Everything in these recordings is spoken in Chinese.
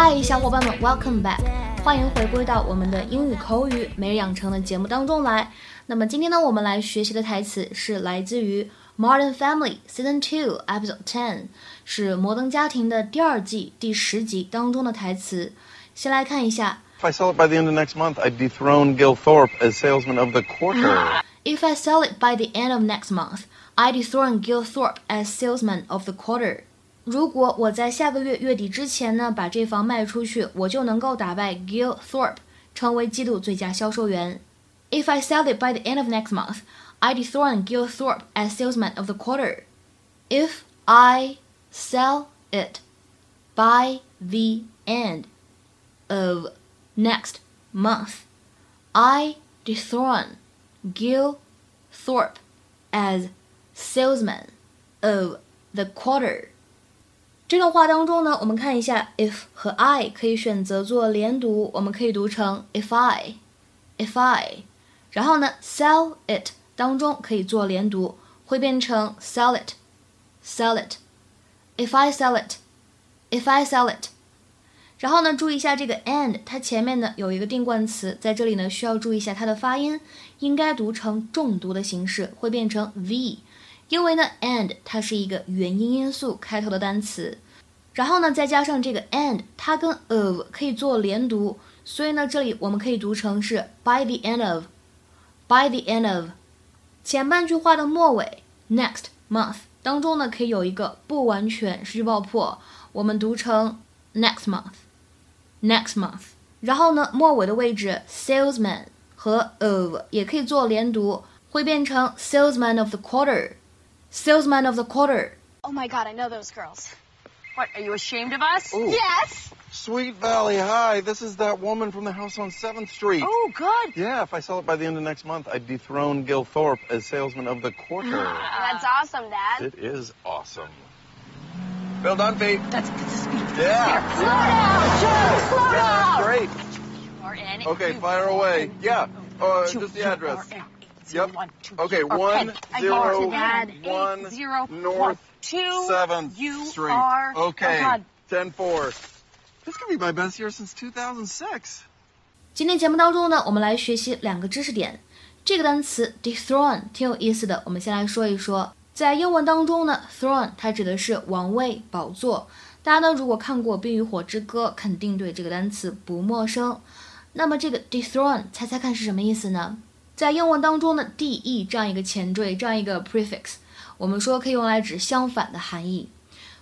嗨，小伙伴们，Welcome back，欢迎回归到我们的英语口语每日养成的节目当中来。那么今天呢，我们来学习的台词是来自于《Modern Family》Season Two Episode Ten，是《摩登家庭》的第二季第十集当中的台词。先来看一下。If I sell it by the end of next month, I'd dethrone Gil Thorpe as salesman of the quarter. If I sell it by the end of next month, I dethrone Gil Thorpe as salesman of the quarter. 如果我在下个月月底之前呢把这房卖出去，我就能够打败 Gil Thorpe，成为季度最佳销售员。If I sell it by the end of next month, I dethrone Gil Thorpe as salesman of the quarter. If I sell it by the end of next month, I dethrone Gil Thorpe as salesman of the quarter。 这段话当中呢，我们看一下，if 和 I 可以选择做连读，我们可以读成 if I，if I。然后呢，sell it 当中可以做连读，会变成 sell it，sell it。If I sell it，if I sell it。然后呢，注意一下这个 and，它前面呢有一个定冠词，在这里呢需要注意一下它的发音，应该读成重读的形式，会变成 v，因为呢 and 它是一个元音因素开头的单词，然后呢再加上这个 and，它跟 of 可以做连读，所以呢这里我们可以读成是 by the end of，by the end of，前半句话的末尾 next month 当中呢可以有一个不完全失去爆破，我们读成 next month。next month。然后呢，末尾的位置 salesman 和 of 也可以做连读，会变成 salesman of the quarter。Salesman of the quarter. Oh my god, I know those girls. What, are you ashamed of us? Ooh. Yes. Sweet Valley, hi. This is that woman from the house on 7th Street. Oh, good. Yeah, if I sell it by the end of next month, I'd dethrone Gil Thorpe as salesman of the quarter. That's awesome, Dad. it is awesome. Bill Dunphy. That's, that's a speed. Yeah. Slow down, Joe. Slow Yeah, down. great. Or in. Okay, fire away. Yeah. Uh, just the address. Yep. Okay, one zero Dad. one Zero North two Seventh you Street. are Okay. oh Ten four. This could be my best year since 2006. 今天节目当中呢，我们来学习两个知识点。这个单词 dethrone 挺有意思的，我们先来说一说。在英文当中呢，throne 它指的是王位、宝座。大家呢如果看过《冰与火之歌》，肯定对这个单词不陌生。那么这个 dethrone，猜猜看是什么意思呢？在英文当中呢，de 这样一个前缀，这样一个 prefix，我们说可以用来指相反的含义，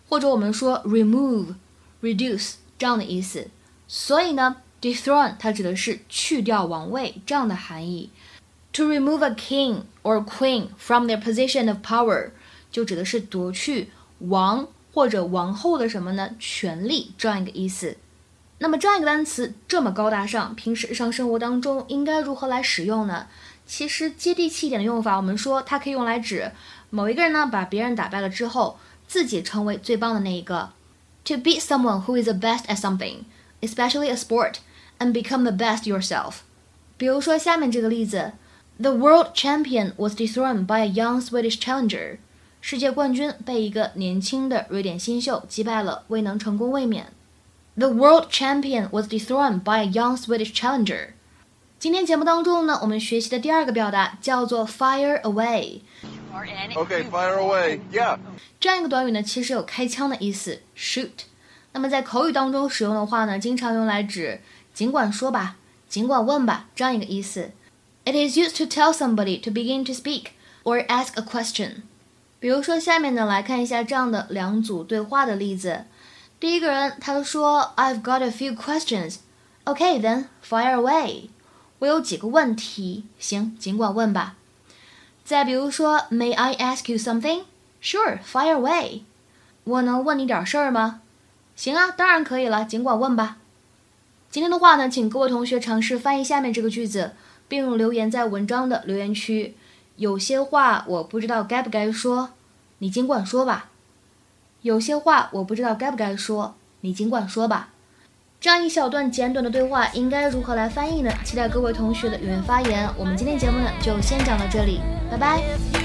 或者我们说 remove、reduce 这样的意思。所以呢，dethrone 它指的是去掉王位这样的含义。To remove a king or queen from their position of power，就指的是夺去王或者王后的什么呢？权利这样一个意思。那么这样一个单词这么高大上，平时日常生活当中应该如何来使用呢？其实接地气一点的用法，我们说它可以用来指某一个人呢把别人打败了之后，自己成为最棒的那一个。To be someone who is the best at something, especially a sport, and become the best yourself。比如说下面这个例子：The world champion was dethroned by a young Swedish challenger。世界冠军被一个年轻的瑞典新秀击败了，未能成功卫冕。The world champion was dethroned by a young Swedish challenger。今天节目当中呢，我们学习的第二个表达叫做 fire away。Or in. Okay, fire away. Yeah. 这样一个短语呢，其实有开枪的意思，shoot。那么在口语当中使用的话呢，经常用来指尽管说吧，尽管问吧这样一个意思。It is used to tell somebody to begin to speak or ask a question。比如说下面呢，来看一下这样的两组对话的例子。第一个人他说：“I've got a few questions. Okay, then fire away。”我有几个问题，行，尽管问吧。再比如说，May I ask you something? Sure, fire away. 我能问你点事儿吗？行啊，当然可以了，尽管问吧。今天的话呢，请各位同学尝试翻译下面这个句子，并留言在文章的留言区。有些话我不知道该不该说，你尽管说吧。有些话我不知道该不该说，你尽管说吧。这样一小段简短的对话应该如何来翻译呢？期待各位同学的踊跃发言。我们今天节目呢就先讲到这里，拜拜。